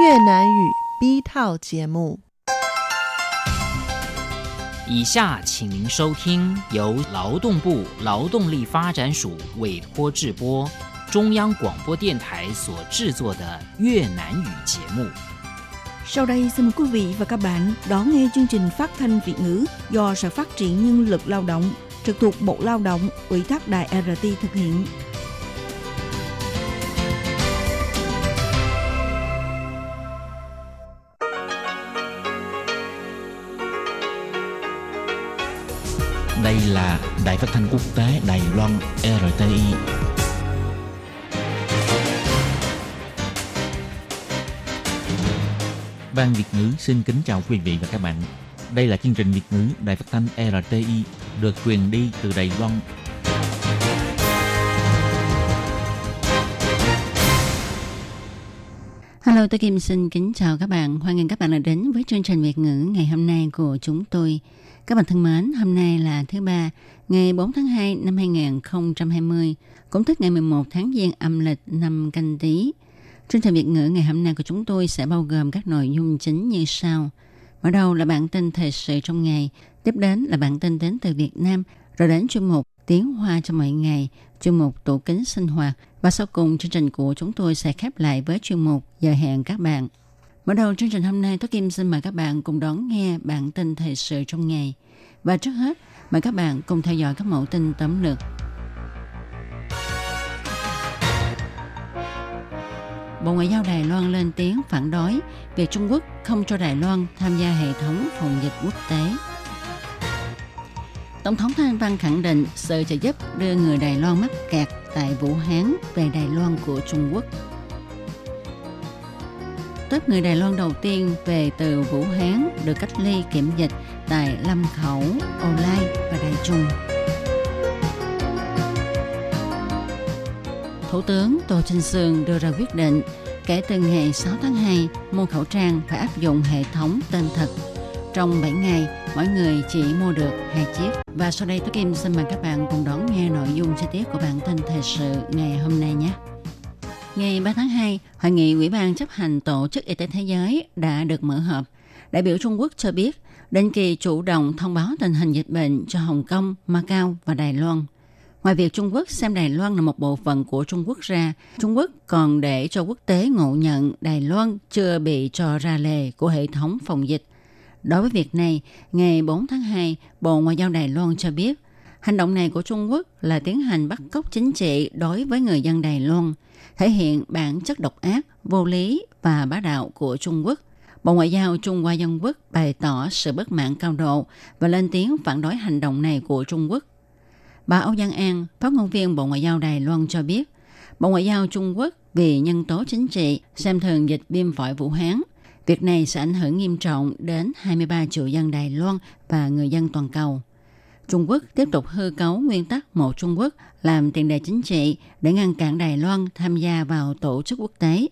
越南语 B 套节目。以下请您收听由劳动部劳动力发展署委托制播，中央广播电台所制作的越南语节目。Sau đây xin mời quý vị và các bạn đón nghe chương trình phát thanh Việt ngữ do Sở Phát triển Nhân lực Lao động trực thuộc Bộ Lao động ủy thác Đài RT thực hiện. Đây là Đài Phát thanh Quốc tế Đài Loan RTI. Ban Việt ngữ xin kính chào quý vị và các bạn. Đây là chương trình Việt ngữ Đài Phát thanh RTI được truyền đi từ Đài Loan. Hello, tôi Kim xin kính chào các bạn. Hoan nghênh các bạn đã đến với chương trình Việt ngữ ngày hôm nay của chúng tôi. Các bạn thân mến, hôm nay là thứ ba, ngày 4 tháng 2 năm 2020, cũng tức ngày 11 tháng Giêng âm lịch năm canh tí. Chương trình Việt ngữ ngày hôm nay của chúng tôi sẽ bao gồm các nội dung chính như sau. Mở đầu là bản tin thời sự trong ngày, tiếp đến là bản tin đến từ Việt Nam, rồi đến chuyên mục Tiếng Hoa cho mọi ngày, chuyên mục Tủ kính sinh hoạt và sau cùng chương trình của chúng tôi sẽ khép lại với chuyên mục Giờ hẹn các bạn. Mở đầu chương trình hôm nay, Tố Kim xin mời các bạn cùng đón nghe bản tin thời sự trong ngày. Và trước hết, mời các bạn cùng theo dõi các mẫu tin tóm lược. Bộ Ngoại giao Đài Loan lên tiếng phản đối việc Trung Quốc không cho Đài Loan tham gia hệ thống phòng dịch quốc tế. Tổng thống Thanh Văn khẳng định sự trợ giúp đưa người Đài Loan mắc kẹt tại Vũ Hán về Đài Loan của Trung Quốc. Tớp người Đài Loan đầu tiên về từ Vũ Hán được cách ly kiểm dịch tại Lâm Khẩu, Âu Lai và Đài Trung. Thủ tướng Tô Trinh Sương đưa ra quyết định kể từ ngày 6 tháng 2, mua khẩu trang phải áp dụng hệ thống tên thật. Trong 7 ngày, mỗi người chỉ mua được hai chiếc. Và sau đây, Tôi Kim xin mời các bạn cùng đón nghe nội dung chi tiết của bản tin thời sự ngày hôm nay nhé. Ngày 3 tháng 2, Hội nghị Ủy ban chấp hành Tổ chức Y tế Thế giới đã được mở họp. Đại biểu Trung Quốc cho biết, định kỳ chủ động thông báo tình hình dịch bệnh cho Hồng Kông, Macau và Đài Loan. Ngoài việc Trung Quốc xem Đài Loan là một bộ phận của Trung Quốc ra, Trung Quốc còn để cho quốc tế ngộ nhận Đài Loan chưa bị cho ra lề của hệ thống phòng dịch. Đối với việc này, ngày 4 tháng 2, Bộ Ngoại giao Đài Loan cho biết, hành động này của Trung Quốc là tiến hành bắt cóc chính trị đối với người dân Đài Loan, thể hiện bản chất độc ác, vô lý và bá đạo của Trung Quốc. Bộ Ngoại giao Trung Hoa Dân Quốc bày tỏ sự bất mãn cao độ và lên tiếng phản đối hành động này của Trung Quốc. Bà Âu Giang An, phát ngôn viên Bộ Ngoại giao Đài Loan cho biết, Bộ Ngoại giao Trung Quốc vì nhân tố chính trị xem thường dịch viêm phổi Vũ Hán. Việc này sẽ ảnh hưởng nghiêm trọng đến 23 triệu dân Đài Loan và người dân toàn cầu. Trung Quốc tiếp tục hư cấu nguyên tắc một Trung Quốc làm tiền đề chính trị để ngăn cản Đài Loan tham gia vào tổ chức quốc tế.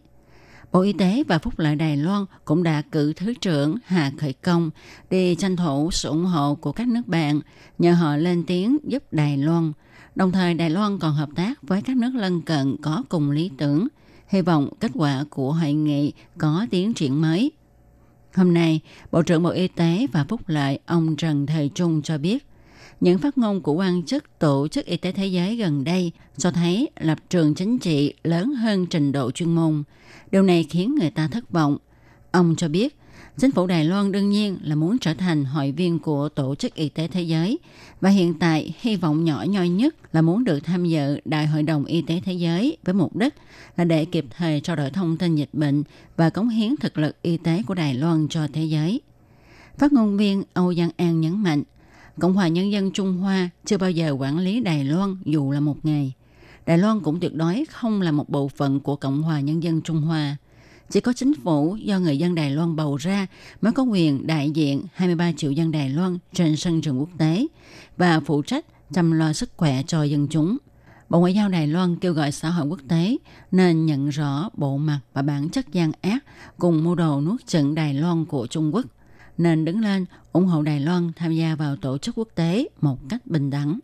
Bộ Y tế và Phúc lợi Đài Loan cũng đã cử Thứ trưởng Hà Khởi Công đi tranh thủ sự ủng hộ của các nước bạn, nhờ họ lên tiếng giúp Đài Loan. Đồng thời Đài Loan còn hợp tác với các nước lân cận có cùng lý tưởng, hy vọng kết quả của hội nghị có tiến triển mới. Hôm nay, Bộ trưởng Bộ Y tế và Phúc lợi ông Trần Thời Trung cho biết, những phát ngôn của quan chức Tổ chức Y tế Thế giới gần đây cho thấy lập trường chính trị lớn hơn trình độ chuyên môn. Điều này khiến người ta thất vọng. Ông cho biết, chính phủ Đài Loan đương nhiên là muốn trở thành hội viên của Tổ chức Y tế Thế giới và hiện tại hy vọng nhỏ nhoi nhất là muốn được tham dự Đại hội đồng Y tế Thế giới với mục đích là để kịp thời trao đổi thông tin dịch bệnh và cống hiến thực lực y tế của Đài Loan cho thế giới. Phát ngôn viên Âu Giang An nhấn mạnh, Cộng hòa Nhân dân Trung Hoa chưa bao giờ quản lý Đài Loan dù là một ngày. Đài Loan cũng tuyệt đối không là một bộ phận của Cộng hòa Nhân dân Trung Hoa. Chỉ có chính phủ do người dân Đài Loan bầu ra mới có quyền đại diện 23 triệu dân Đài Loan trên sân trường quốc tế và phụ trách chăm lo sức khỏe cho dân chúng. Bộ Ngoại giao Đài Loan kêu gọi xã hội quốc tế nên nhận rõ bộ mặt và bản chất gian ác cùng mô đồ nuốt chửng Đài Loan của Trung Quốc, nên đứng lên ủng hộ Đài Loan tham gia vào tổ chức quốc tế một cách bình đẳng.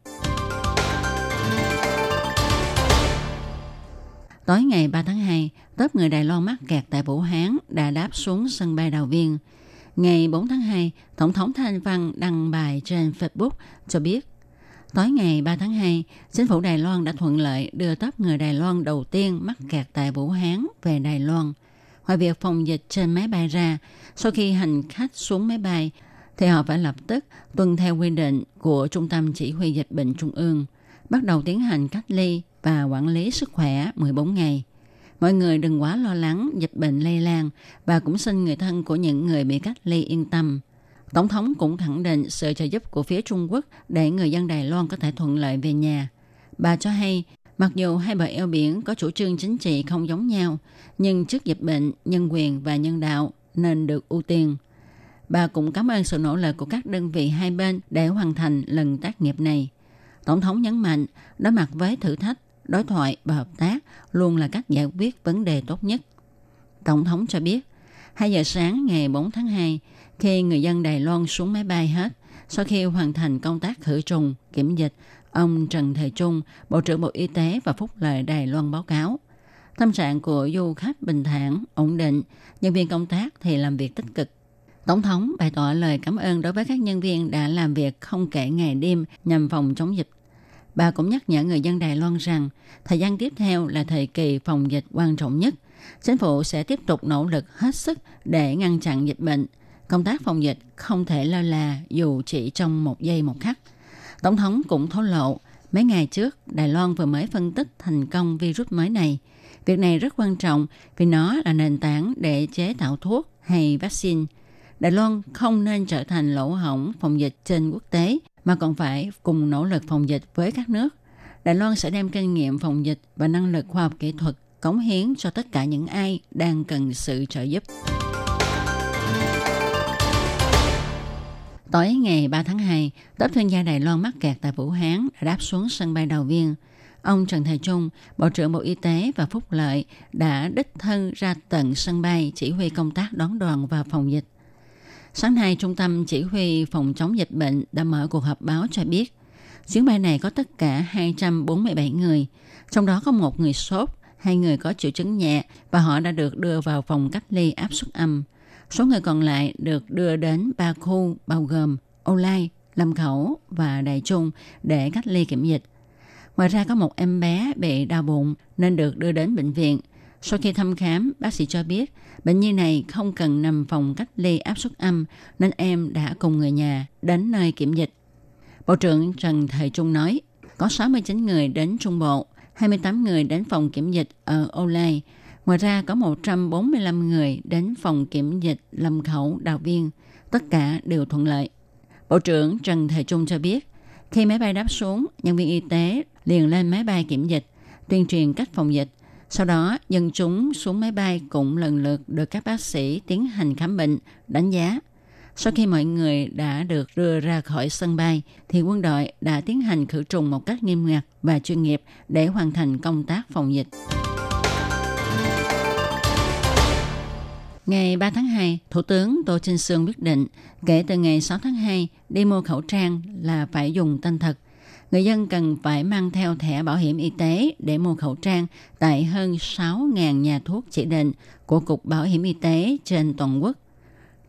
Tối ngày 3 tháng 2, tớp người Đài Loan mắc kẹt tại Vũ Hán đã đáp xuống sân bay Đào Viên. Ngày 4 tháng 2, Tổng thống Thanh Văn đăng bài trên Facebook cho biết Tối ngày 3 tháng 2, chính phủ Đài Loan đã thuận lợi đưa tớp người Đài Loan đầu tiên mắc kẹt tại Vũ Hán về Đài Loan. Ngoài việc phòng dịch trên máy bay ra, sau khi hành khách xuống máy bay, thì họ phải lập tức tuân theo quy định của Trung tâm Chỉ huy Dịch bệnh Trung ương, bắt đầu tiến hành cách ly và quản lý sức khỏe 14 ngày. Mọi người đừng quá lo lắng dịch bệnh lây lan và cũng xin người thân của những người bị cách ly yên tâm. Tổng thống cũng khẳng định sự trợ giúp của phía Trung Quốc để người dân Đài Loan có thể thuận lợi về nhà. Bà cho hay, mặc dù hai bờ eo biển có chủ trương chính trị không giống nhau, nhưng trước dịch bệnh, nhân quyền và nhân đạo nên được ưu tiên. Bà cũng cảm ơn sự nỗ lực của các đơn vị hai bên để hoàn thành lần tác nghiệp này. Tổng thống nhấn mạnh, đối mặt với thử thách, đối thoại và hợp tác luôn là cách giải quyết vấn đề tốt nhất. Tổng thống cho biết, 2 giờ sáng ngày 4 tháng 2, khi người dân Đài Loan xuống máy bay hết, sau khi hoàn thành công tác khử trùng, kiểm dịch, ông Trần Thời Trung, Bộ trưởng Bộ Y tế và Phúc lợi Đài Loan báo cáo. Tâm trạng của du khách bình thản, ổn định, nhân viên công tác thì làm việc tích cực. Tổng thống bày tỏ lời cảm ơn đối với các nhân viên đã làm việc không kể ngày đêm nhằm phòng chống dịch. Bà cũng nhắc nhở người dân Đài Loan rằng thời gian tiếp theo là thời kỳ phòng dịch quan trọng nhất. Chính phủ sẽ tiếp tục nỗ lực hết sức để ngăn chặn dịch bệnh. Công tác phòng dịch không thể lơ là dù chỉ trong một giây một khắc. Tổng thống cũng thổ lộ, mấy ngày trước Đài Loan vừa mới phân tích thành công virus mới này. Việc này rất quan trọng vì nó là nền tảng để chế tạo thuốc hay vaccine – Đài Loan không nên trở thành lỗ hổng phòng dịch trên quốc tế mà còn phải cùng nỗ lực phòng dịch với các nước. Đài Loan sẽ đem kinh nghiệm phòng dịch và năng lực khoa học kỹ thuật cống hiến cho tất cả những ai đang cần sự trợ giúp. Tối ngày 3 tháng 2, tốp thương gia Đài Loan mắc kẹt tại Vũ Hán đã đáp xuống sân bay Đào Viên. Ông Trần Thầy Trung, Bộ trưởng Bộ Y tế và Phúc Lợi đã đích thân ra tận sân bay chỉ huy công tác đón đoàn và phòng dịch. Sáng nay, Trung tâm Chỉ huy Phòng chống dịch bệnh đã mở cuộc họp báo cho biết chuyến bay này có tất cả 247 người, trong đó có một người sốt, hai người có triệu chứng nhẹ và họ đã được đưa vào phòng cách ly áp suất âm. Số người còn lại được đưa đến ba khu bao gồm Âu Lai, Lâm Khẩu và Đại Trung để cách ly kiểm dịch. Ngoài ra có một em bé bị đau bụng nên được đưa đến bệnh viện. Sau khi thăm khám, bác sĩ cho biết Bệnh nhi này không cần nằm phòng cách ly áp suất âm nên em đã cùng người nhà đến nơi kiểm dịch. Bộ trưởng Trần Thời Trung nói, có 69 người đến Trung Bộ, 28 người đến phòng kiểm dịch ở Âu Lai. Ngoài ra có 145 người đến phòng kiểm dịch Lâm Khẩu Đào Viên. Tất cả đều thuận lợi. Bộ trưởng Trần Thời Trung cho biết, khi máy bay đáp xuống, nhân viên y tế liền lên máy bay kiểm dịch, tuyên truyền cách phòng dịch sau đó, dân chúng xuống máy bay cũng lần lượt được các bác sĩ tiến hành khám bệnh, đánh giá. Sau khi mọi người đã được đưa ra khỏi sân bay, thì quân đội đã tiến hành khử trùng một cách nghiêm ngặt và chuyên nghiệp để hoàn thành công tác phòng dịch. Ngày 3 tháng 2, Thủ tướng Tô Trinh Sương quyết định kể từ ngày 6 tháng 2 đi mua khẩu trang là phải dùng tên thật người dân cần phải mang theo thẻ bảo hiểm y tế để mua khẩu trang tại hơn 6.000 nhà thuốc chỉ định của Cục Bảo hiểm Y tế trên toàn quốc.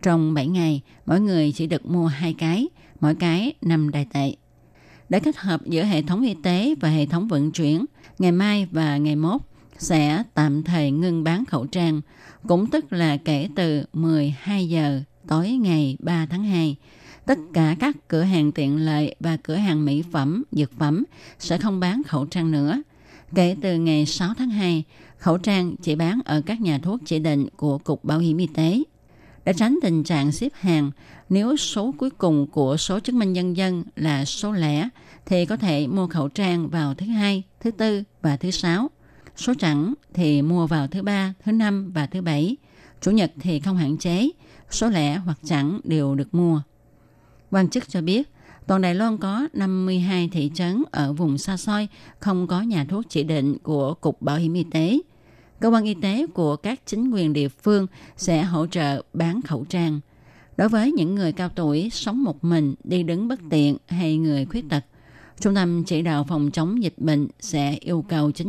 Trong 7 ngày, mỗi người chỉ được mua hai cái, mỗi cái 5 đài tệ. Để kết hợp giữa hệ thống y tế và hệ thống vận chuyển, ngày mai và ngày mốt sẽ tạm thời ngưng bán khẩu trang, cũng tức là kể từ 12 giờ tối ngày 3 tháng 2 tất cả các cửa hàng tiện lợi và cửa hàng mỹ phẩm, dược phẩm sẽ không bán khẩu trang nữa. Kể từ ngày 6 tháng 2, khẩu trang chỉ bán ở các nhà thuốc chỉ định của Cục Bảo hiểm Y tế. Để tránh tình trạng xếp hàng, nếu số cuối cùng của số chứng minh nhân dân là số lẻ, thì có thể mua khẩu trang vào thứ hai, thứ tư và thứ sáu. Số chẵn thì mua vào thứ ba, thứ năm và thứ bảy. Chủ nhật thì không hạn chế, số lẻ hoặc chẵn đều được mua. Quan chức cho biết, toàn Đài Loan có 52 thị trấn ở vùng xa xôi không có nhà thuốc chỉ định của Cục Bảo hiểm Y tế. Cơ quan y tế của các chính quyền địa phương sẽ hỗ trợ bán khẩu trang. Đối với những người cao tuổi sống một mình, đi đứng bất tiện hay người khuyết tật, Trung tâm chỉ đạo phòng chống dịch bệnh sẽ yêu cầu chính